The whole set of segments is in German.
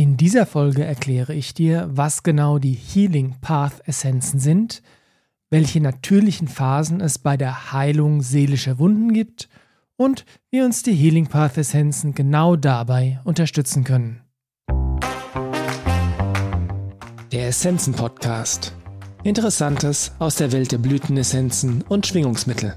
In dieser Folge erkläre ich dir, was genau die Healing Path Essenzen sind, welche natürlichen Phasen es bei der Heilung seelischer Wunden gibt und wie uns die Healing Path Essenzen genau dabei unterstützen können. Der Essenzen Podcast. Interessantes aus der Welt der Blütenessenzen und Schwingungsmittel.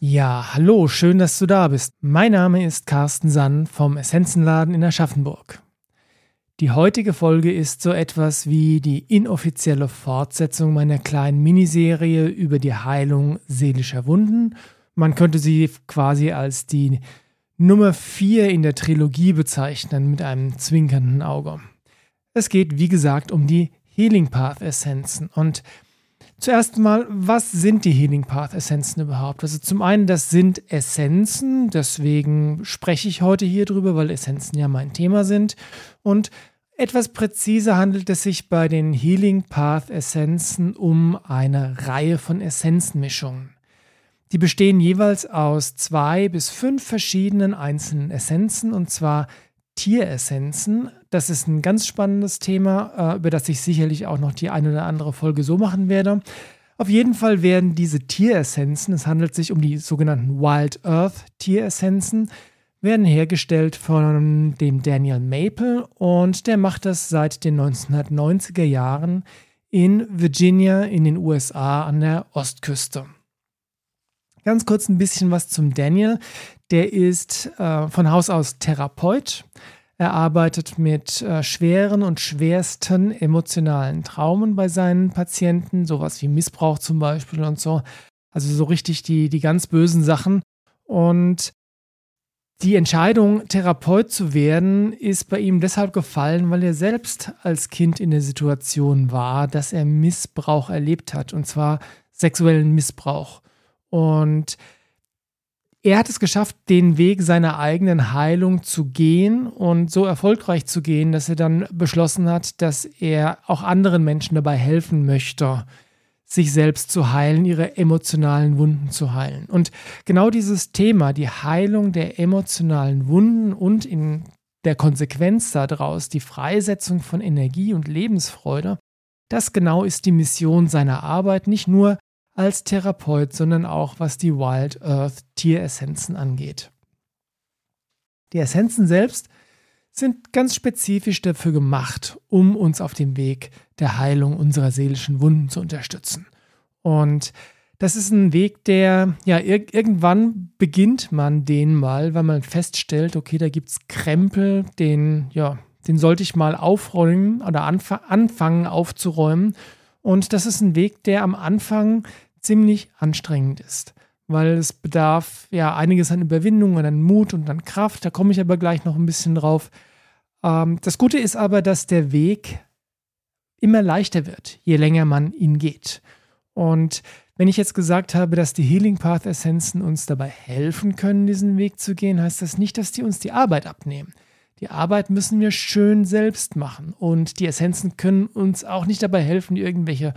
Ja, hallo, schön, dass du da bist. Mein Name ist Carsten Sann vom Essenzenladen in Aschaffenburg. Die heutige Folge ist so etwas wie die inoffizielle Fortsetzung meiner kleinen Miniserie über die Heilung seelischer Wunden. Man könnte sie quasi als die Nummer 4 in der Trilogie bezeichnen mit einem zwinkernden Auge. Es geht, wie gesagt, um die Healing Path Essenzen und Zuerst mal, was sind die Healing Path Essenzen überhaupt? Also zum einen, das sind Essenzen, deswegen spreche ich heute hier drüber, weil Essenzen ja mein Thema sind. Und etwas präziser handelt es sich bei den Healing Path Essenzen um eine Reihe von Essenzenmischungen. Die bestehen jeweils aus zwei bis fünf verschiedenen einzelnen Essenzen und zwar Tieressenzen. Das ist ein ganz spannendes Thema, äh, über das ich sicherlich auch noch die eine oder andere Folge so machen werde. Auf jeden Fall werden diese Tieressenzen, es handelt sich um die sogenannten Wild Earth Tieressenzen, werden hergestellt von dem Daniel Maple und der macht das seit den 1990er Jahren in Virginia in den USA an der Ostküste. Ganz kurz ein bisschen was zum Daniel. Der ist äh, von Haus aus Therapeut. Er arbeitet mit äh, schweren und schwersten emotionalen Traumen bei seinen Patienten, sowas wie Missbrauch zum Beispiel und so. Also so richtig die, die ganz bösen Sachen. Und die Entscheidung, Therapeut zu werden, ist bei ihm deshalb gefallen, weil er selbst als Kind in der Situation war, dass er Missbrauch erlebt hat, und zwar sexuellen Missbrauch. Und er hat es geschafft, den Weg seiner eigenen Heilung zu gehen und so erfolgreich zu gehen, dass er dann beschlossen hat, dass er auch anderen Menschen dabei helfen möchte, sich selbst zu heilen, ihre emotionalen Wunden zu heilen. Und genau dieses Thema, die Heilung der emotionalen Wunden und in der Konsequenz daraus die Freisetzung von Energie und Lebensfreude, das genau ist die Mission seiner Arbeit, nicht nur als Therapeut, sondern auch was die Wild Earth Tieressenzen angeht. Die Essenzen selbst sind ganz spezifisch dafür gemacht, um uns auf dem Weg der Heilung unserer seelischen Wunden zu unterstützen. Und das ist ein Weg, der, ja, ir irgendwann beginnt man den mal, weil man feststellt, okay, da gibt es Krempel, den, ja, den sollte ich mal aufräumen oder anf anfangen aufzuräumen. Und das ist ein Weg, der am Anfang ziemlich anstrengend ist, weil es bedarf ja einiges an Überwindung und an Mut und an Kraft. Da komme ich aber gleich noch ein bisschen drauf. Ähm, das Gute ist aber, dass der Weg immer leichter wird, je länger man ihn geht. Und wenn ich jetzt gesagt habe, dass die Healing Path Essenzen uns dabei helfen können, diesen Weg zu gehen, heißt das nicht, dass die uns die Arbeit abnehmen. Die Arbeit müssen wir schön selbst machen und die Essenzen können uns auch nicht dabei helfen, irgendwelche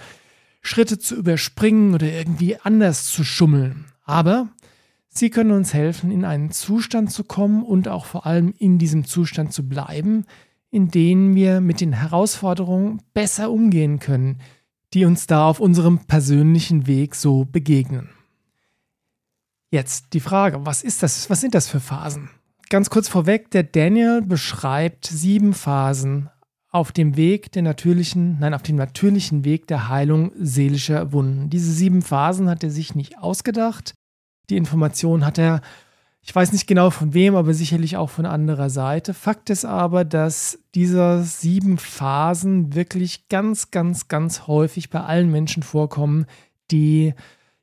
Schritte zu überspringen oder irgendwie anders zu schummeln. Aber sie können uns helfen, in einen Zustand zu kommen und auch vor allem in diesem Zustand zu bleiben, in dem wir mit den Herausforderungen besser umgehen können, die uns da auf unserem persönlichen Weg so begegnen. Jetzt die Frage, was ist das? Was sind das für Phasen? Ganz kurz vorweg, der Daniel beschreibt sieben Phasen auf dem Weg der natürlichen, nein, auf dem natürlichen Weg der Heilung seelischer Wunden. Diese sieben Phasen hat er sich nicht ausgedacht. Die Information hat er, ich weiß nicht genau von wem, aber sicherlich auch von anderer Seite. Fakt ist aber, dass diese sieben Phasen wirklich ganz, ganz, ganz häufig bei allen Menschen vorkommen, die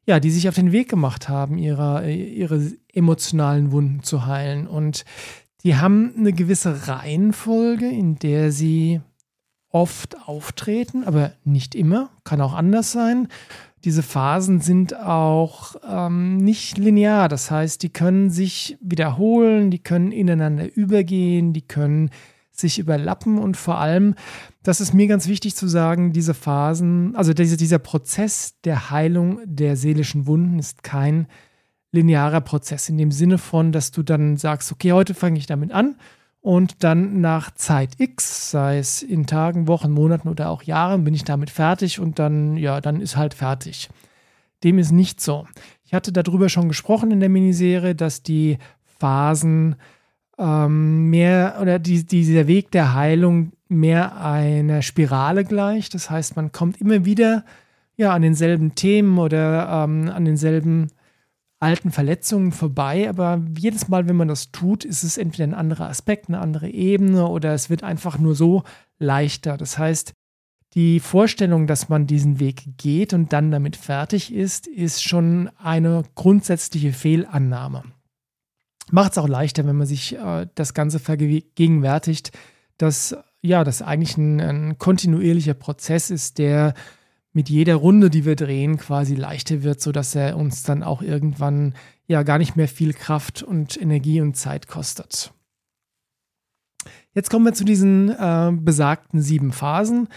ja, die sich auf den Weg gemacht haben, ihre, ihre emotionalen Wunden zu heilen. Und die haben eine gewisse Reihenfolge, in der sie oft auftreten, aber nicht immer, kann auch anders sein. Diese Phasen sind auch ähm, nicht linear, das heißt, die können sich wiederholen, die können ineinander übergehen, die können sich überlappen und vor allem, das ist mir ganz wichtig zu sagen, diese Phasen, also diese, dieser Prozess der Heilung der seelischen Wunden ist kein linearer Prozess in dem Sinne von, dass du dann sagst, okay, heute fange ich damit an und dann nach Zeit X, sei es in Tagen, Wochen, Monaten oder auch Jahren, bin ich damit fertig und dann, ja, dann ist halt fertig. Dem ist nicht so. Ich hatte darüber schon gesprochen in der Miniserie, dass die Phasen ähm, mehr oder die, dieser Weg der Heilung mehr einer Spirale gleicht. Das heißt, man kommt immer wieder ja, an denselben Themen oder ähm, an denselben alten Verletzungen vorbei, aber jedes Mal, wenn man das tut, ist es entweder ein anderer Aspekt, eine andere Ebene oder es wird einfach nur so leichter. Das heißt, die Vorstellung, dass man diesen Weg geht und dann damit fertig ist, ist schon eine grundsätzliche Fehlannahme. Macht es auch leichter, wenn man sich äh, das Ganze vergegenwärtigt, dass ja, das eigentlich ein, ein kontinuierlicher Prozess ist, der mit jeder Runde, die wir drehen, quasi leichter wird, sodass er uns dann auch irgendwann ja gar nicht mehr viel Kraft und Energie und Zeit kostet. Jetzt kommen wir zu diesen äh, besagten sieben Phasen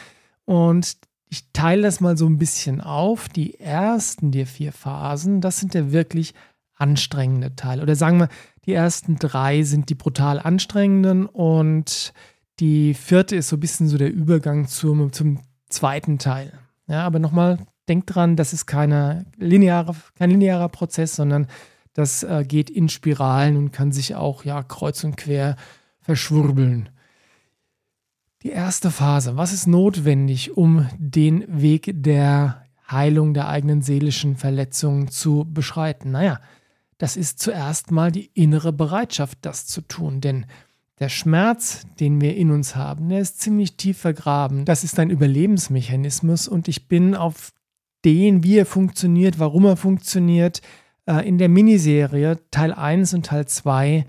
und ich teile das mal so ein bisschen auf. Die ersten der vier Phasen, das sind der wirklich anstrengende Teile. Oder sagen wir, die ersten drei sind die brutal anstrengenden und die vierte ist so ein bisschen so der Übergang zum, zum zweiten Teil. Ja, aber nochmal, denkt dran, das ist keine lineare, kein linearer Prozess, sondern das äh, geht in Spiralen und kann sich auch ja kreuz und quer verschwurbeln. Die erste Phase. Was ist notwendig, um den Weg der Heilung der eigenen seelischen Verletzungen zu beschreiten? Naja, das ist zuerst mal die innere Bereitschaft, das zu tun. Denn der Schmerz, den wir in uns haben, der ist ziemlich tief vergraben. Das ist ein Überlebensmechanismus und ich bin auf den, wie er funktioniert, warum er funktioniert, äh, in der Miniserie Teil 1 und Teil 2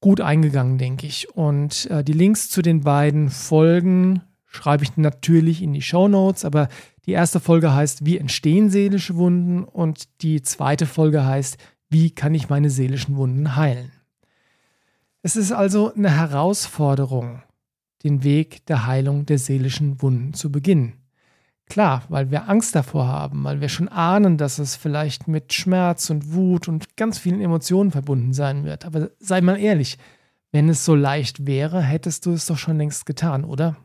gut eingegangen, denke ich. Und äh, die Links zu den beiden Folgen schreibe ich natürlich in die Show Notes, aber die erste Folge heißt, wie entstehen seelische Wunden und die zweite Folge heißt, wie kann ich meine seelischen Wunden heilen. Es ist also eine Herausforderung, den Weg der Heilung der seelischen Wunden zu beginnen. Klar, weil wir Angst davor haben, weil wir schon ahnen, dass es vielleicht mit Schmerz und Wut und ganz vielen Emotionen verbunden sein wird. Aber sei mal ehrlich, wenn es so leicht wäre, hättest du es doch schon längst getan, oder?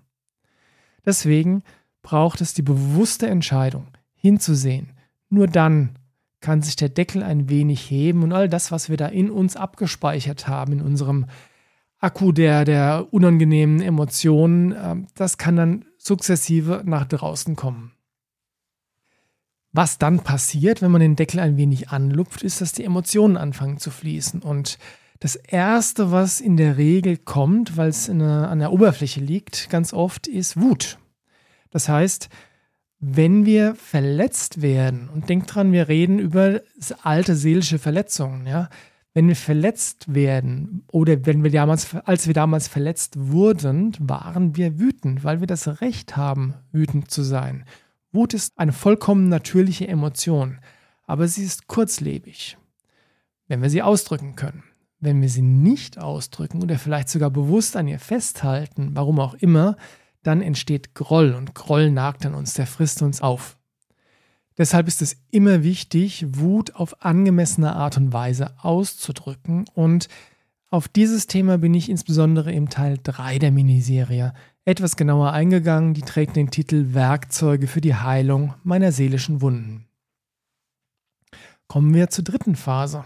Deswegen braucht es die bewusste Entscheidung, hinzusehen. Nur dann kann sich der Deckel ein wenig heben und all das, was wir da in uns abgespeichert haben, in unserem Akku der, der unangenehmen Emotionen, ähm, das kann dann sukzessive nach draußen kommen. Was dann passiert, wenn man den Deckel ein wenig anlupft, ist, dass die Emotionen anfangen zu fließen. Und das Erste, was in der Regel kommt, weil es an der Oberfläche liegt, ganz oft ist Wut. Das heißt, wenn wir verletzt werden, und denkt dran, wir reden über alte seelische Verletzungen, ja, wenn wir verletzt werden oder wenn wir damals, als wir damals verletzt wurden, waren wir wütend, weil wir das Recht haben, wütend zu sein. Wut ist eine vollkommen natürliche Emotion, aber sie ist kurzlebig, wenn wir sie ausdrücken können. Wenn wir sie nicht ausdrücken oder vielleicht sogar bewusst an ihr festhalten, warum auch immer, dann entsteht Groll und Groll nagt an uns, der frisst uns auf. Deshalb ist es immer wichtig, Wut auf angemessene Art und Weise auszudrücken und auf dieses Thema bin ich insbesondere im Teil 3 der Miniserie etwas genauer eingegangen, die trägt den Titel Werkzeuge für die Heilung meiner seelischen Wunden. Kommen wir zur dritten Phase.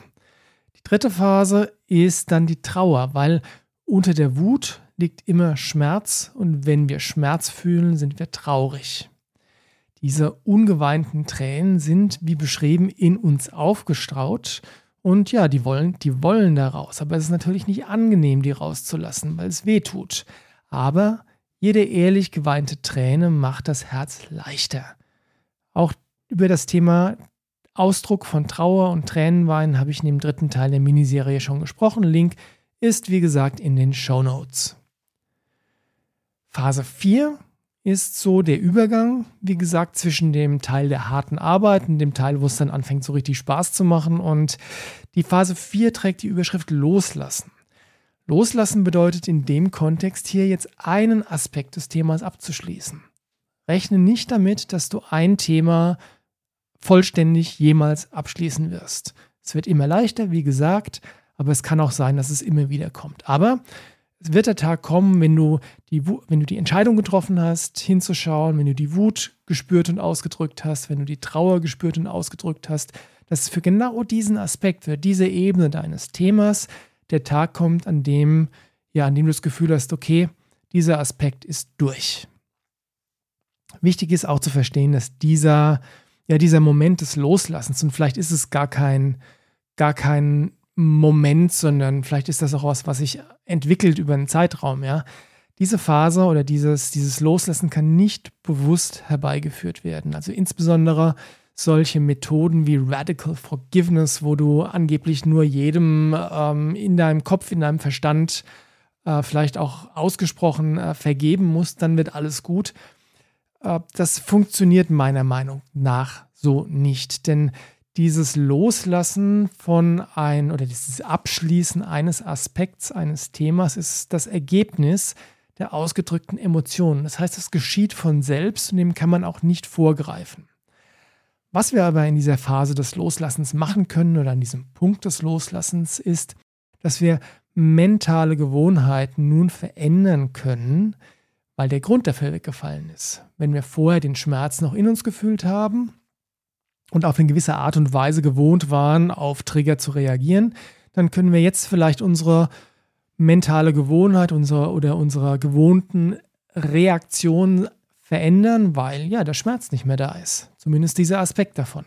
Die dritte Phase ist dann die Trauer, weil unter der Wut liegt immer Schmerz und wenn wir Schmerz fühlen, sind wir traurig. Diese ungeweinten Tränen sind, wie beschrieben, in uns aufgestraut und ja, die wollen, die wollen da raus. Aber es ist natürlich nicht angenehm, die rauszulassen, weil es weh tut. Aber jede ehrlich geweinte Träne macht das Herz leichter. Auch über das Thema Ausdruck von Trauer und Tränenweinen habe ich in dem dritten Teil der Miniserie schon gesprochen. Link ist wie gesagt in den Show Notes. Phase 4 ist so der Übergang, wie gesagt, zwischen dem Teil der harten Arbeit und dem Teil, wo es dann anfängt, so richtig Spaß zu machen. Und die Phase 4 trägt die Überschrift Loslassen. Loslassen bedeutet in dem Kontext hier jetzt einen Aspekt des Themas abzuschließen. Rechne nicht damit, dass du ein Thema vollständig jemals abschließen wirst. Es wird immer leichter, wie gesagt, aber es kann auch sein, dass es immer wieder kommt. Aber es wird der Tag kommen, wenn du die, wenn du die Entscheidung getroffen hast, hinzuschauen, wenn du die Wut gespürt und ausgedrückt hast, wenn du die Trauer gespürt und ausgedrückt hast, dass für genau diesen Aspekt, für diese Ebene deines Themas der Tag kommt, an dem, ja, an dem du das Gefühl hast, okay, dieser Aspekt ist durch. Wichtig ist auch zu verstehen, dass dieser, ja, dieser Moment des Loslassens, und vielleicht ist es gar kein, gar kein Moment, sondern vielleicht ist das auch was, was sich entwickelt über einen Zeitraum, ja. Diese Phase oder dieses, dieses Loslassen kann nicht bewusst herbeigeführt werden. Also insbesondere solche Methoden wie Radical Forgiveness, wo du angeblich nur jedem ähm, in deinem Kopf, in deinem Verstand äh, vielleicht auch ausgesprochen äh, vergeben musst, dann wird alles gut. Äh, das funktioniert meiner Meinung nach so nicht, denn dieses Loslassen von ein oder dieses Abschließen eines Aspekts eines Themas ist das Ergebnis der ausgedrückten Emotionen. Das heißt, es geschieht von selbst und dem kann man auch nicht vorgreifen. Was wir aber in dieser Phase des Loslassens machen können oder an diesem Punkt des Loslassens ist, dass wir mentale Gewohnheiten nun verändern können, weil der Grund dafür weggefallen ist. Wenn wir vorher den Schmerz noch in uns gefühlt haben und auf eine gewisse Art und Weise gewohnt waren, auf Trigger zu reagieren, dann können wir jetzt vielleicht unsere mentale Gewohnheit unsere, oder unsere gewohnten Reaktionen verändern, weil ja der Schmerz nicht mehr da ist. Zumindest dieser Aspekt davon.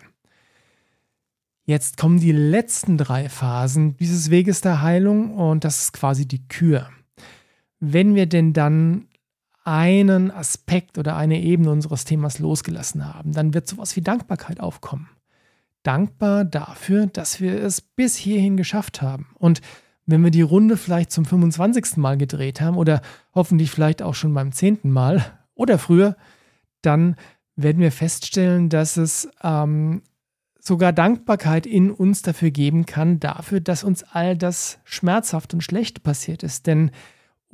Jetzt kommen die letzten drei Phasen dieses Weges der Heilung und das ist quasi die Kür. Wenn wir denn dann einen Aspekt oder eine Ebene unseres Themas losgelassen haben, dann wird sowas wie Dankbarkeit aufkommen. Dankbar dafür, dass wir es bis hierhin geschafft haben. Und wenn wir die Runde vielleicht zum 25. Mal gedreht haben oder hoffentlich vielleicht auch schon beim 10. Mal oder früher, dann werden wir feststellen, dass es ähm, sogar Dankbarkeit in uns dafür geben kann, dafür, dass uns all das schmerzhaft und schlecht passiert ist. Denn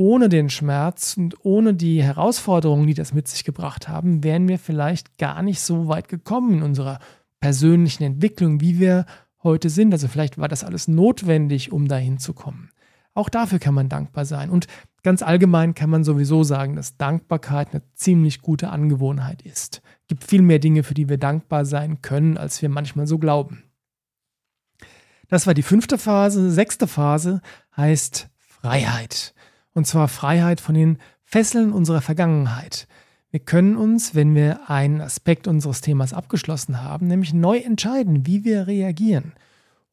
ohne den Schmerz und ohne die Herausforderungen, die das mit sich gebracht haben, wären wir vielleicht gar nicht so weit gekommen in unserer persönlichen Entwicklung, wie wir heute sind. Also vielleicht war das alles notwendig, um dahin zu kommen. Auch dafür kann man dankbar sein. Und ganz allgemein kann man sowieso sagen, dass Dankbarkeit eine ziemlich gute Angewohnheit ist. Es gibt viel mehr Dinge, für die wir dankbar sein können, als wir manchmal so glauben. Das war die fünfte Phase. Sechste Phase heißt Freiheit und zwar Freiheit von den Fesseln unserer Vergangenheit. Wir können uns, wenn wir einen Aspekt unseres Themas abgeschlossen haben, nämlich neu entscheiden, wie wir reagieren.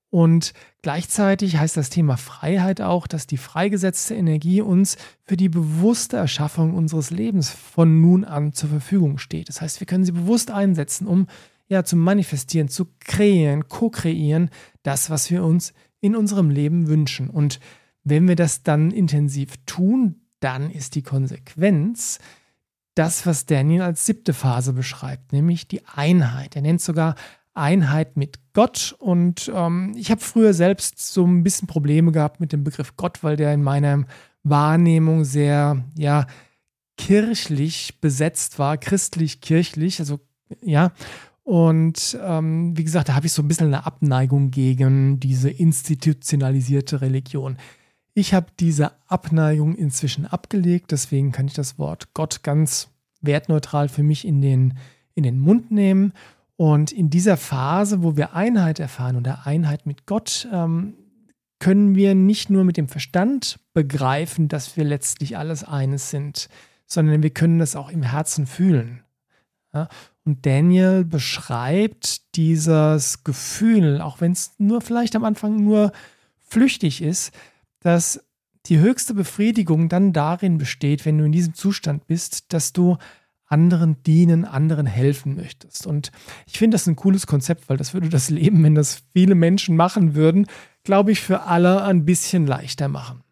Und gleichzeitig heißt das Thema Freiheit auch, dass die freigesetzte Energie uns für die bewusste Erschaffung unseres Lebens von nun an zur Verfügung steht. Das heißt, wir können sie bewusst einsetzen, um ja zu manifestieren, zu kreieren, co-kreieren, das, was wir uns in unserem Leben wünschen. Und wenn wir das dann intensiv tun, dann ist die Konsequenz das, was Daniel als siebte Phase beschreibt, nämlich die Einheit. Er nennt sogar Einheit mit Gott. Und ähm, ich habe früher selbst so ein bisschen Probleme gehabt mit dem Begriff Gott, weil der in meiner Wahrnehmung sehr, ja, kirchlich besetzt war, christlich-kirchlich, also ja. Und ähm, wie gesagt, da habe ich so ein bisschen eine Abneigung gegen diese institutionalisierte Religion. Ich habe diese Abneigung inzwischen abgelegt, deswegen kann ich das Wort Gott ganz wertneutral für mich in den, in den Mund nehmen. Und in dieser Phase, wo wir Einheit erfahren oder Einheit mit Gott, ähm, können wir nicht nur mit dem Verstand begreifen, dass wir letztlich alles eines sind, sondern wir können das auch im Herzen fühlen. Ja? Und Daniel beschreibt dieses Gefühl, auch wenn es nur vielleicht am Anfang nur flüchtig ist, dass die höchste Befriedigung dann darin besteht, wenn du in diesem Zustand bist, dass du anderen dienen, anderen helfen möchtest. Und ich finde das ein cooles Konzept, weil das würde das Leben, wenn das viele Menschen machen würden, glaube ich, für alle ein bisschen leichter machen.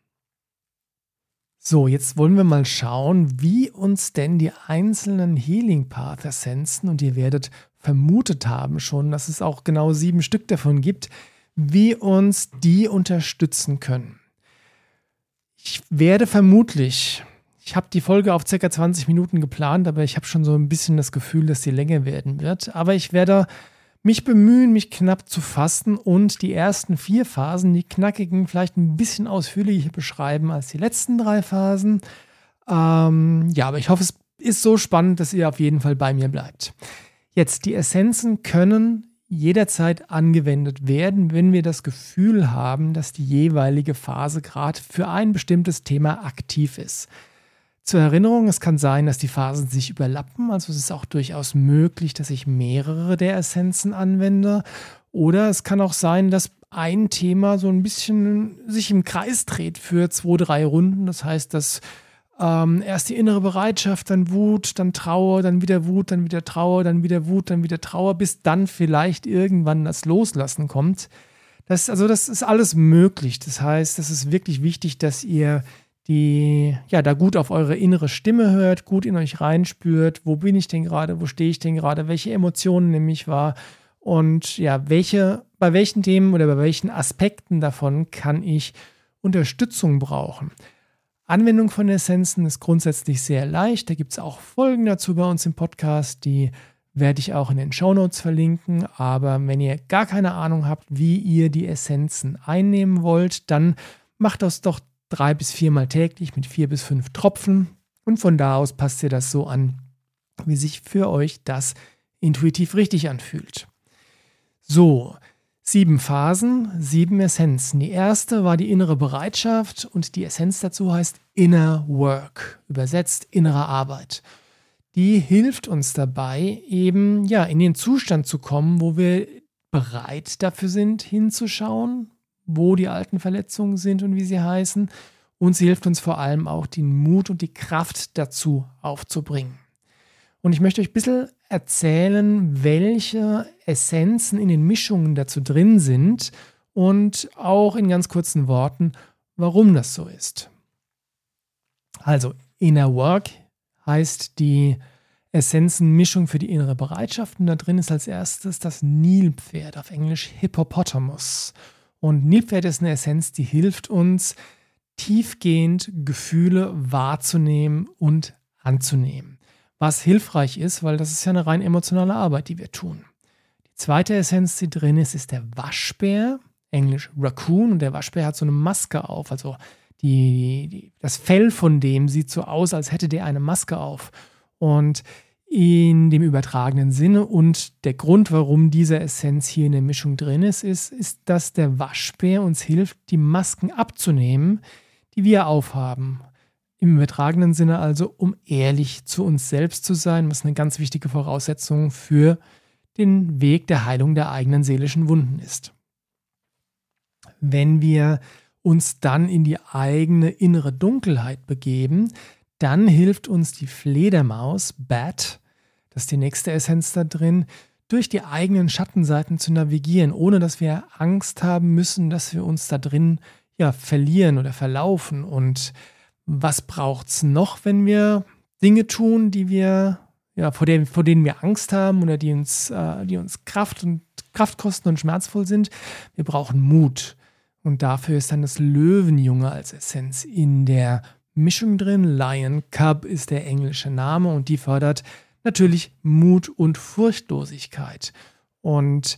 So, jetzt wollen wir mal schauen, wie uns denn die einzelnen Healing Path Essenzen, und ihr werdet vermutet haben schon, dass es auch genau sieben Stück davon gibt, wie uns die unterstützen können. Ich werde vermutlich, ich habe die Folge auf ca. 20 Minuten geplant, aber ich habe schon so ein bisschen das Gefühl, dass sie länger werden wird. Aber ich werde mich bemühen, mich knapp zu fassen und die ersten vier Phasen, die knackigen, vielleicht ein bisschen ausführlicher beschreiben als die letzten drei Phasen. Ähm, ja, aber ich hoffe, es ist so spannend, dass ihr auf jeden Fall bei mir bleibt. Jetzt, die Essenzen können jederzeit angewendet werden, wenn wir das Gefühl haben, dass die jeweilige Phase gerade für ein bestimmtes Thema aktiv ist. Zur Erinnerung, es kann sein, dass die Phasen sich überlappen, also es ist auch durchaus möglich, dass ich mehrere der Essenzen anwende. Oder es kann auch sein, dass ein Thema so ein bisschen sich im Kreis dreht für zwei, drei Runden. Das heißt, dass ähm, erst die innere Bereitschaft, dann Wut, dann Trauer, dann wieder Wut, dann wieder Trauer, dann wieder Wut, dann wieder Trauer, bis dann vielleicht irgendwann das Loslassen kommt. Das, also das ist alles möglich. Das heißt, es ist wirklich wichtig, dass ihr die ja da gut auf eure innere Stimme hört, gut in euch reinspürt, wo bin ich denn gerade, wo stehe ich denn gerade, welche Emotionen nehme ich wahr und ja, welche, bei welchen Themen oder bei welchen Aspekten davon kann ich Unterstützung brauchen. Anwendung von Essenzen ist grundsätzlich sehr leicht. Da gibt es auch Folgen dazu bei uns im Podcast, die werde ich auch in den Show Notes verlinken. Aber wenn ihr gar keine Ahnung habt, wie ihr die Essenzen einnehmen wollt, dann macht das doch drei bis viermal täglich mit vier bis fünf Tropfen. Und von da aus passt ihr das so an, wie sich für euch das intuitiv richtig anfühlt. So, Sieben Phasen, sieben Essenzen. Die erste war die innere Bereitschaft und die Essenz dazu heißt Inner Work, übersetzt innere Arbeit. Die hilft uns dabei, eben ja in den Zustand zu kommen, wo wir bereit dafür sind, hinzuschauen, wo die alten Verletzungen sind und wie sie heißen. Und sie hilft uns vor allem auch, den Mut und die Kraft dazu aufzubringen. Und ich möchte euch ein bisschen erzählen, welche Essenzen in den Mischungen dazu drin sind und auch in ganz kurzen Worten, warum das so ist. Also, Inner Work heißt die Essenzenmischung für die innere Bereitschaft und da drin ist als erstes das Nilpferd, auf Englisch Hippopotamus. Und Nilpferd ist eine Essenz, die hilft uns, tiefgehend Gefühle wahrzunehmen und anzunehmen was hilfreich ist, weil das ist ja eine rein emotionale Arbeit, die wir tun. Die zweite Essenz, die drin ist, ist der Waschbär, englisch Raccoon, und der Waschbär hat so eine Maske auf, also die, die, das Fell von dem sieht so aus, als hätte der eine Maske auf. Und in dem übertragenen Sinne und der Grund, warum diese Essenz hier in der Mischung drin ist, ist, ist, dass der Waschbär uns hilft, die Masken abzunehmen, die wir aufhaben. Im übertragenen Sinne also, um ehrlich zu uns selbst zu sein, was eine ganz wichtige Voraussetzung für den Weg der Heilung der eigenen seelischen Wunden ist. Wenn wir uns dann in die eigene innere Dunkelheit begeben, dann hilft uns die Fledermaus, Bat, das ist die nächste Essenz da drin, durch die eigenen Schattenseiten zu navigieren, ohne dass wir Angst haben müssen, dass wir uns da drin ja verlieren oder verlaufen und was braucht es noch, wenn wir Dinge tun, die wir, ja, vor, denen, vor denen wir Angst haben oder die uns, äh, die uns Kraft und Kraft kosten und schmerzvoll sind? Wir brauchen Mut. Und dafür ist dann das Löwenjunge als Essenz in der Mischung drin. Lion Cub ist der englische Name und die fördert natürlich Mut und Furchtlosigkeit. Und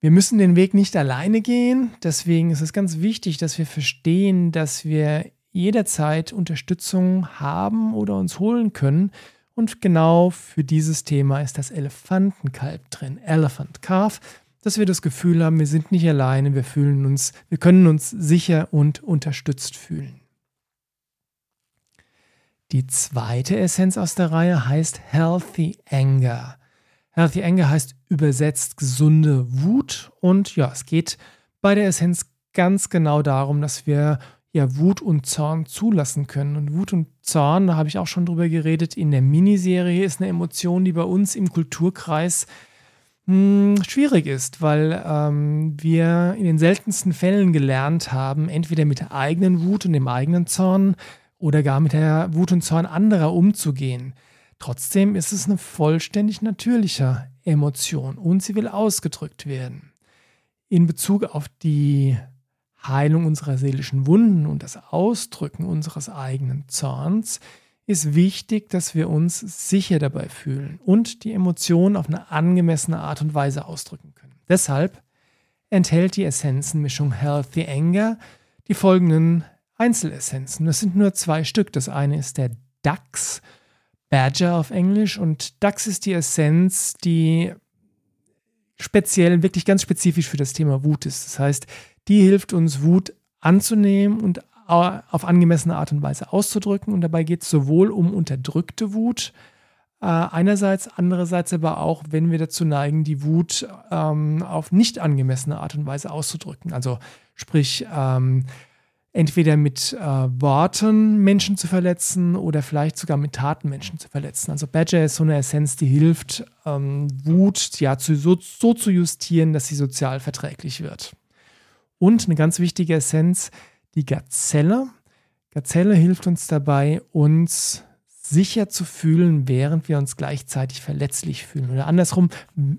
wir müssen den Weg nicht alleine gehen. Deswegen ist es ganz wichtig, dass wir verstehen, dass wir jederzeit Unterstützung haben oder uns holen können. Und genau für dieses Thema ist das Elefantenkalb drin, Elephant Calf, dass wir das Gefühl haben, wir sind nicht alleine, wir fühlen uns, wir können uns sicher und unterstützt fühlen. Die zweite Essenz aus der Reihe heißt Healthy Anger. Healthy Anger heißt übersetzt gesunde Wut und ja, es geht bei der Essenz ganz genau darum, dass wir ja Wut und Zorn zulassen können. Und Wut und Zorn, da habe ich auch schon drüber geredet, in der Miniserie ist eine Emotion, die bei uns im Kulturkreis hm, schwierig ist, weil ähm, wir in den seltensten Fällen gelernt haben, entweder mit der eigenen Wut und dem eigenen Zorn oder gar mit der Wut und Zorn anderer umzugehen. Trotzdem ist es eine vollständig natürliche Emotion und sie will ausgedrückt werden. In Bezug auf die Heilung unserer seelischen Wunden und das Ausdrücken unseres eigenen Zorns ist wichtig, dass wir uns sicher dabei fühlen und die Emotionen auf eine angemessene Art und Weise ausdrücken können. Deshalb enthält die Essenzenmischung Healthy Anger die folgenden Einzelessenzen. Das sind nur zwei Stück. Das eine ist der DAX, Badger auf Englisch, und DAX ist die Essenz, die speziell, wirklich ganz spezifisch für das Thema Wut ist. Das heißt, die hilft uns, Wut anzunehmen und auf angemessene Art und Weise auszudrücken. Und dabei geht es sowohl um unterdrückte Wut, äh, einerseits, andererseits aber auch, wenn wir dazu neigen, die Wut ähm, auf nicht angemessene Art und Weise auszudrücken. Also sprich, ähm, entweder mit äh, Worten Menschen zu verletzen oder vielleicht sogar mit Taten Menschen zu verletzen. Also Badger ist so eine Essenz, die hilft, ähm, Wut ja, zu, so, so zu justieren, dass sie sozial verträglich wird. Und eine ganz wichtige Essenz, die Gazelle. Gazelle hilft uns dabei, uns sicher zu fühlen, während wir uns gleichzeitig verletzlich fühlen. Oder andersrum,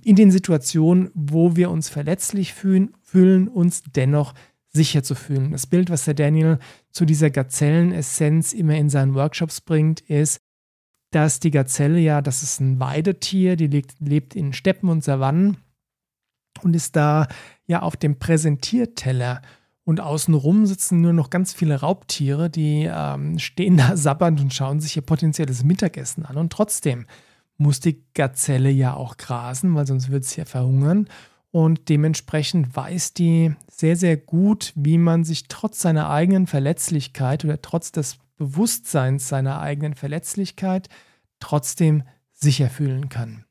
in den Situationen, wo wir uns verletzlich fühlen, fühlen uns dennoch sicher zu fühlen. Das Bild, was der Daniel zu dieser Gazellenessenz immer in seinen Workshops bringt, ist, dass die Gazelle ja, das ist ein Weidetier, die lebt, lebt in Steppen und Savannen und ist da ja auf dem Präsentierteller und außenrum sitzen nur noch ganz viele Raubtiere, die ähm, stehen da sabbernd und schauen sich ihr potenzielles Mittagessen an. Und trotzdem muss die Gazelle ja auch grasen, weil sonst wird sie ja verhungern. Und dementsprechend weiß die sehr, sehr gut, wie man sich trotz seiner eigenen Verletzlichkeit oder trotz des Bewusstseins seiner eigenen Verletzlichkeit trotzdem sicher fühlen kann.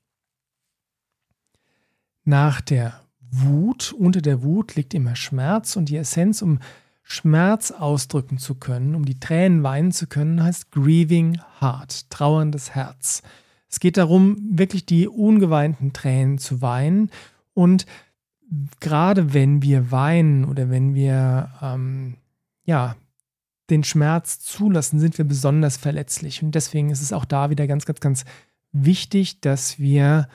Nach der Wut, unter der Wut liegt immer Schmerz und die Essenz, um Schmerz ausdrücken zu können, um die Tränen weinen zu können, heißt Grieving Heart, trauerndes Herz. Es geht darum, wirklich die ungeweinten Tränen zu weinen und gerade wenn wir weinen oder wenn wir ähm, ja, den Schmerz zulassen, sind wir besonders verletzlich. Und deswegen ist es auch da wieder ganz, ganz, ganz wichtig, dass wir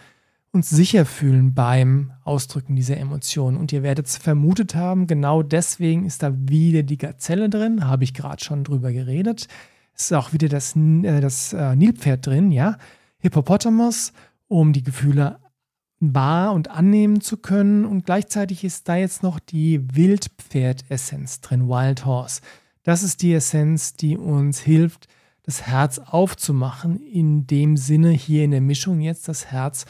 uns sicher fühlen beim Ausdrücken dieser Emotionen. Und ihr werdet es vermutet haben, genau deswegen ist da wieder die Gazelle drin, habe ich gerade schon drüber geredet. Es ist auch wieder das, äh, das äh, Nilpferd drin, ja. Hippopotamus, um die Gefühle wahr und annehmen zu können. Und gleichzeitig ist da jetzt noch die Wildpferd-Essenz drin, Wild Horse. Das ist die Essenz, die uns hilft, das Herz aufzumachen. In dem Sinne hier in der Mischung jetzt das Herz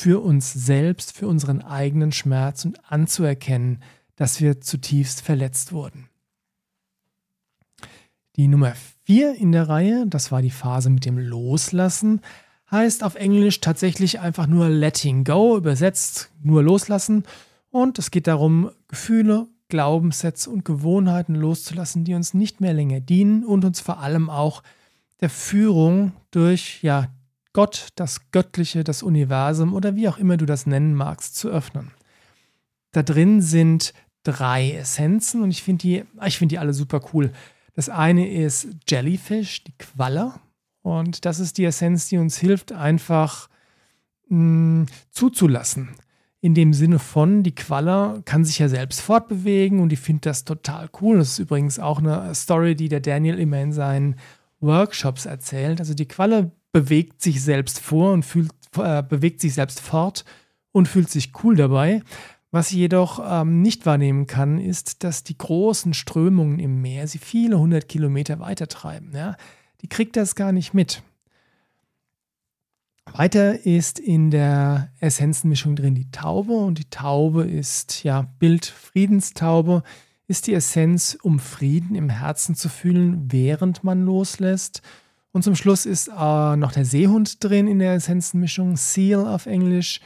für uns selbst, für unseren eigenen Schmerz und anzuerkennen, dass wir zutiefst verletzt wurden. Die Nummer vier in der Reihe, das war die Phase mit dem Loslassen, heißt auf Englisch tatsächlich einfach nur letting go, übersetzt nur loslassen. Und es geht darum, Gefühle, Glaubenssätze und Gewohnheiten loszulassen, die uns nicht mehr länger dienen und uns vor allem auch der Führung durch ja, Gott, das Göttliche, das Universum oder wie auch immer du das nennen magst, zu öffnen. Da drin sind drei Essenzen und ich finde die, ich find die alle super cool. Das eine ist Jellyfish, die Qualle. Und das ist die Essenz, die uns hilft, einfach mh, mm, zuzulassen. In dem Sinne von, die Qualle kann sich ja selbst fortbewegen und ich finde das total cool. Das ist übrigens auch eine Story, die der Daniel immer in seinen Workshops erzählt. Also die Qualle bewegt sich selbst vor und fühlt, äh, bewegt sich selbst fort und fühlt sich cool dabei. Was sie jedoch ähm, nicht wahrnehmen kann, ist, dass die großen Strömungen im Meer sie viele hundert Kilometer weiter treiben. Ja? Die kriegt das gar nicht mit. Weiter ist in der Essenzenmischung drin die Taube und die Taube ist ja Bild Friedenstaube, ist die Essenz, um Frieden im Herzen zu fühlen, während man loslässt und zum Schluss ist äh, noch der Seehund drin in der Essenzenmischung, Seal auf Englisch,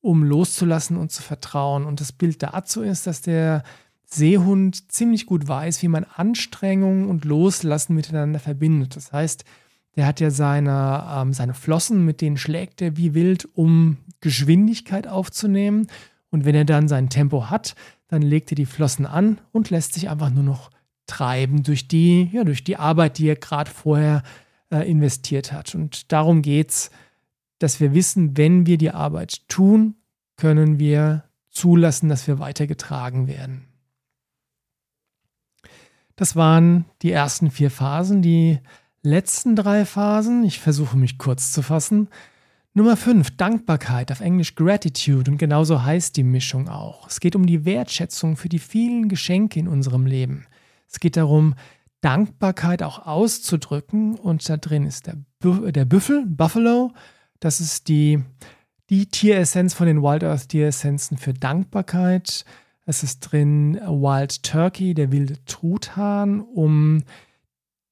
um loszulassen und zu vertrauen. Und das Bild dazu ist, dass der Seehund ziemlich gut weiß, wie man Anstrengung und Loslassen miteinander verbindet. Das heißt, der hat ja seine, ähm, seine Flossen, mit denen schlägt er wie wild, um Geschwindigkeit aufzunehmen. Und wenn er dann sein Tempo hat, dann legt er die Flossen an und lässt sich einfach nur noch treiben durch die, ja, durch die Arbeit, die er gerade vorher äh, investiert hat. Und darum geht es, dass wir wissen, wenn wir die Arbeit tun, können wir zulassen, dass wir weitergetragen werden. Das waren die ersten vier Phasen. Die letzten drei Phasen. Ich versuche mich kurz zu fassen. Nummer 5, Dankbarkeit, auf Englisch Gratitude und genauso heißt die Mischung auch. Es geht um die Wertschätzung für die vielen Geschenke in unserem Leben. Es geht darum, Dankbarkeit auch auszudrücken und da drin ist der, Bü der Büffel, Buffalo, das ist die, die Tieressenz von den Wild Earth Tieressenzen für Dankbarkeit. Es ist drin Wild Turkey, der wilde Truthahn, um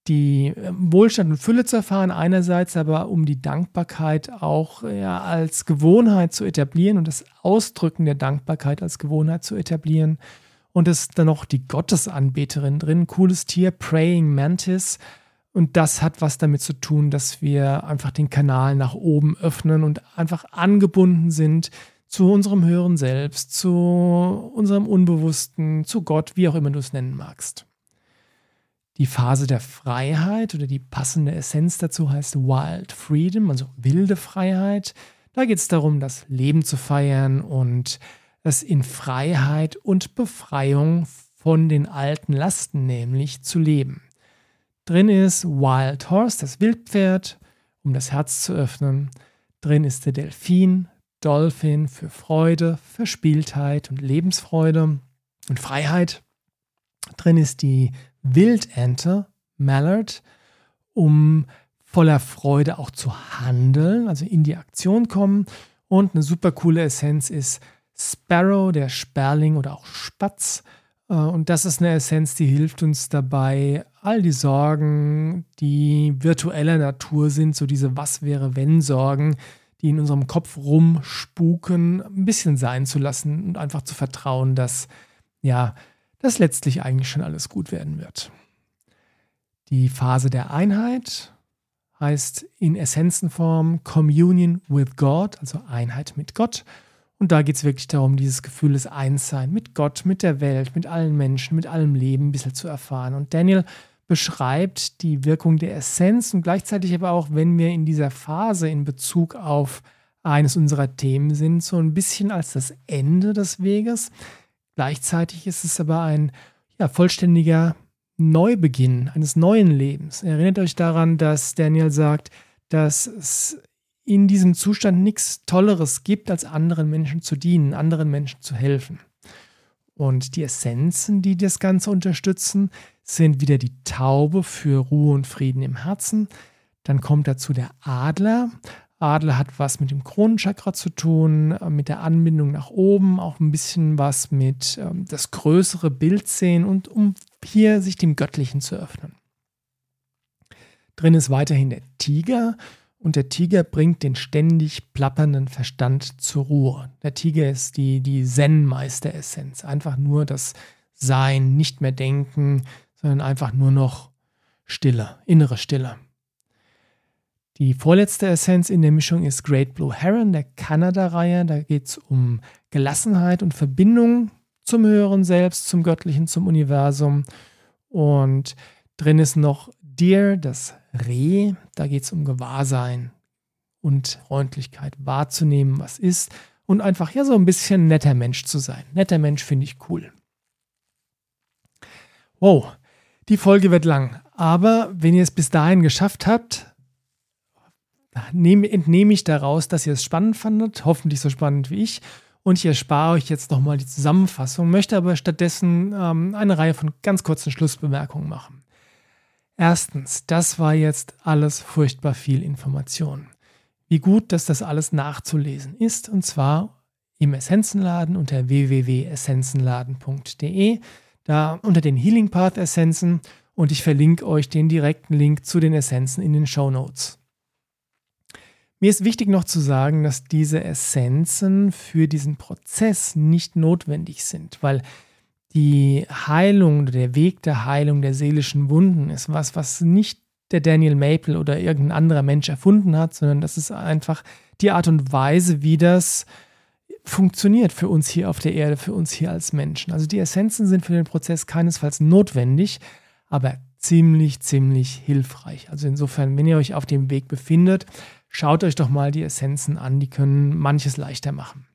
die ähm, Wohlstand und Fülle zu erfahren, einerseits aber um die Dankbarkeit auch ja, als Gewohnheit zu etablieren und das Ausdrücken der Dankbarkeit als Gewohnheit zu etablieren. Und es ist dann noch die Gottesanbeterin drin, cooles Tier, Praying Mantis. Und das hat was damit zu tun, dass wir einfach den Kanal nach oben öffnen und einfach angebunden sind zu unserem höheren Selbst, zu unserem Unbewussten, zu Gott, wie auch immer du es nennen magst. Die Phase der Freiheit oder die passende Essenz dazu heißt Wild Freedom, also wilde Freiheit. Da geht es darum, das Leben zu feiern und es in Freiheit und Befreiung von den alten Lasten nämlich zu leben. Drin ist Wild Horse, das Wildpferd, um das Herz zu öffnen. Drin ist der Delfin, Dolphin für Freude, Verspieltheit und Lebensfreude und Freiheit. Drin ist die Wildente, Mallard, um voller Freude auch zu handeln, also in die Aktion kommen. Und eine super coole Essenz ist Sparrow, der Sperling oder auch Spatz. Äh, und das ist eine Essenz, die hilft uns dabei, all die Sorgen, die virtueller Natur sind, so diese Was wäre wenn Sorgen, die in unserem Kopf rumspuken, ein bisschen sein zu lassen und einfach zu vertrauen, dass ja, dass letztlich eigentlich schon alles gut werden wird. Die Phase der Einheit heißt in Essenzenform Communion with God, also Einheit mit Gott. Und da geht es wirklich darum, dieses Gefühl des Einssein mit Gott, mit der Welt, mit allen Menschen, mit allem Leben ein bisschen zu erfahren. Und Daniel beschreibt die Wirkung der Essenz und gleichzeitig aber auch, wenn wir in dieser Phase in Bezug auf eines unserer Themen sind, so ein bisschen als das Ende des Weges. Gleichzeitig ist es aber ein ja, vollständiger Neubeginn eines neuen Lebens. Erinnert euch daran, dass Daniel sagt, dass es in diesem Zustand nichts Tolleres gibt, als anderen Menschen zu dienen, anderen Menschen zu helfen. Und die Essenzen, die das Ganze unterstützen, sind wieder die Taube für Ruhe und Frieden im Herzen. Dann kommt dazu der Adler. Adler hat was mit dem Kronenchakra zu tun, äh, mit der Anbindung nach oben, auch ein bisschen was mit ähm, das größere Bild sehen und um hier sich dem Göttlichen zu öffnen. Drin ist weiterhin der Tiger und der Tiger bringt den ständig plappernden Verstand zur Ruhe. Der Tiger ist die, die Zen-Meisteressenz. Einfach nur das Sein, nicht mehr denken, sondern einfach nur noch Stille, innere Stille. Die vorletzte Essenz in der Mischung ist Great Blue Heron der Kanada-Reihe. Da geht es um Gelassenheit und Verbindung zum höheren Selbst, zum Göttlichen, zum Universum. Und drin ist noch Deer, das Reh. Da geht es um Gewahrsein und Freundlichkeit, wahrzunehmen, was ist. Und einfach ja so ein bisschen netter Mensch zu sein. Netter Mensch finde ich cool. Wow, die Folge wird lang. Aber wenn ihr es bis dahin geschafft habt, nehme, entnehme ich daraus, dass ihr es spannend fandet, hoffentlich so spannend wie ich. Und ich erspare euch jetzt nochmal die Zusammenfassung, möchte aber stattdessen ähm, eine Reihe von ganz kurzen Schlussbemerkungen machen. Erstens, das war jetzt alles furchtbar viel Information. Wie gut, dass das alles nachzulesen ist, und zwar im Essenzenladen unter www.essenzenladen.de, da unter den Healing Path Essenzen und ich verlinke euch den direkten Link zu den Essenzen in den Show Notes. Mir ist wichtig noch zu sagen, dass diese Essenzen für diesen Prozess nicht notwendig sind, weil die Heilung oder der Weg der Heilung der seelischen Wunden ist was, was nicht der Daniel Maple oder irgendein anderer Mensch erfunden hat, sondern das ist einfach die Art und Weise, wie das funktioniert für uns hier auf der Erde, für uns hier als Menschen. Also die Essenzen sind für den Prozess keinesfalls notwendig, aber ziemlich, ziemlich hilfreich. Also insofern, wenn ihr euch auf dem Weg befindet, schaut euch doch mal die Essenzen an, die können manches leichter machen.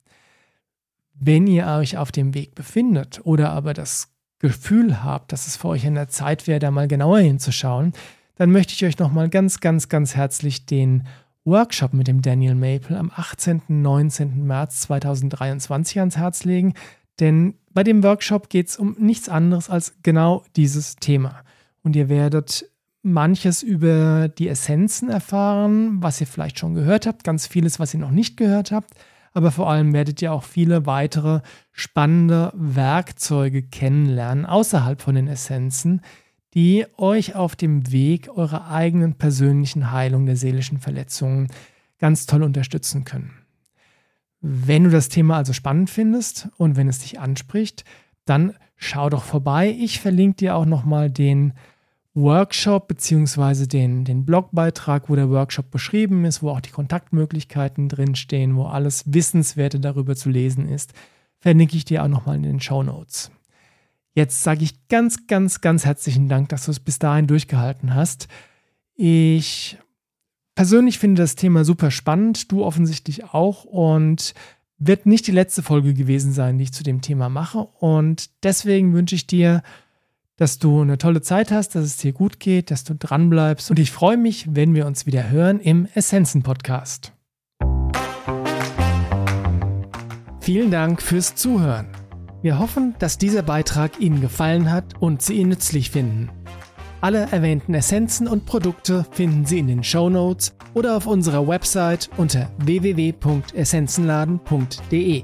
Wenn ihr euch auf dem Weg befindet oder aber das Gefühl habt, dass es für euch an der Zeit wäre, da mal genauer hinzuschauen, dann möchte ich euch nochmal ganz, ganz, ganz herzlich den Workshop mit dem Daniel Maple am 18. und 19. März 2023 ans Herz legen, denn bei dem Workshop geht es um nichts anderes als genau dieses Thema. Und ihr werdet manches über die Essenzen erfahren, was ihr vielleicht schon gehört habt, ganz vieles, was ihr noch nicht gehört habt, aber vor allem werdet ihr auch viele weitere spannende Werkzeuge kennenlernen außerhalb von den Essenzen, die euch auf dem Weg eurer eigenen persönlichen Heilung der seelischen Verletzungen ganz toll unterstützen können. Wenn du das Thema also spannend findest und wenn es dich anspricht, dann schau doch vorbei. Ich verlinke dir auch nochmal den Workshop bzw. Den, den Blogbeitrag, wo der Workshop beschrieben ist, wo auch die Kontaktmöglichkeiten drinstehen, wo alles Wissenswerte darüber zu lesen ist, verlinke ich dir auch nochmal in den Show Notes. Jetzt sage ich ganz, ganz, ganz herzlichen Dank, dass du es bis dahin durchgehalten hast. Ich persönlich finde das Thema super spannend, du offensichtlich auch und wird nicht die letzte Folge gewesen sein, die ich zu dem Thema mache. Und deswegen wünsche ich dir dass du eine tolle Zeit hast, dass es dir gut geht, dass du dran bleibst und ich freue mich, wenn wir uns wieder hören im Essenzen Podcast. Vielen Dank fürs Zuhören. Wir hoffen, dass dieser Beitrag Ihnen gefallen hat und Sie ihn nützlich finden. Alle erwähnten Essenzen und Produkte finden Sie in den Show Notes oder auf unserer Website unter www.essenzenladen.de.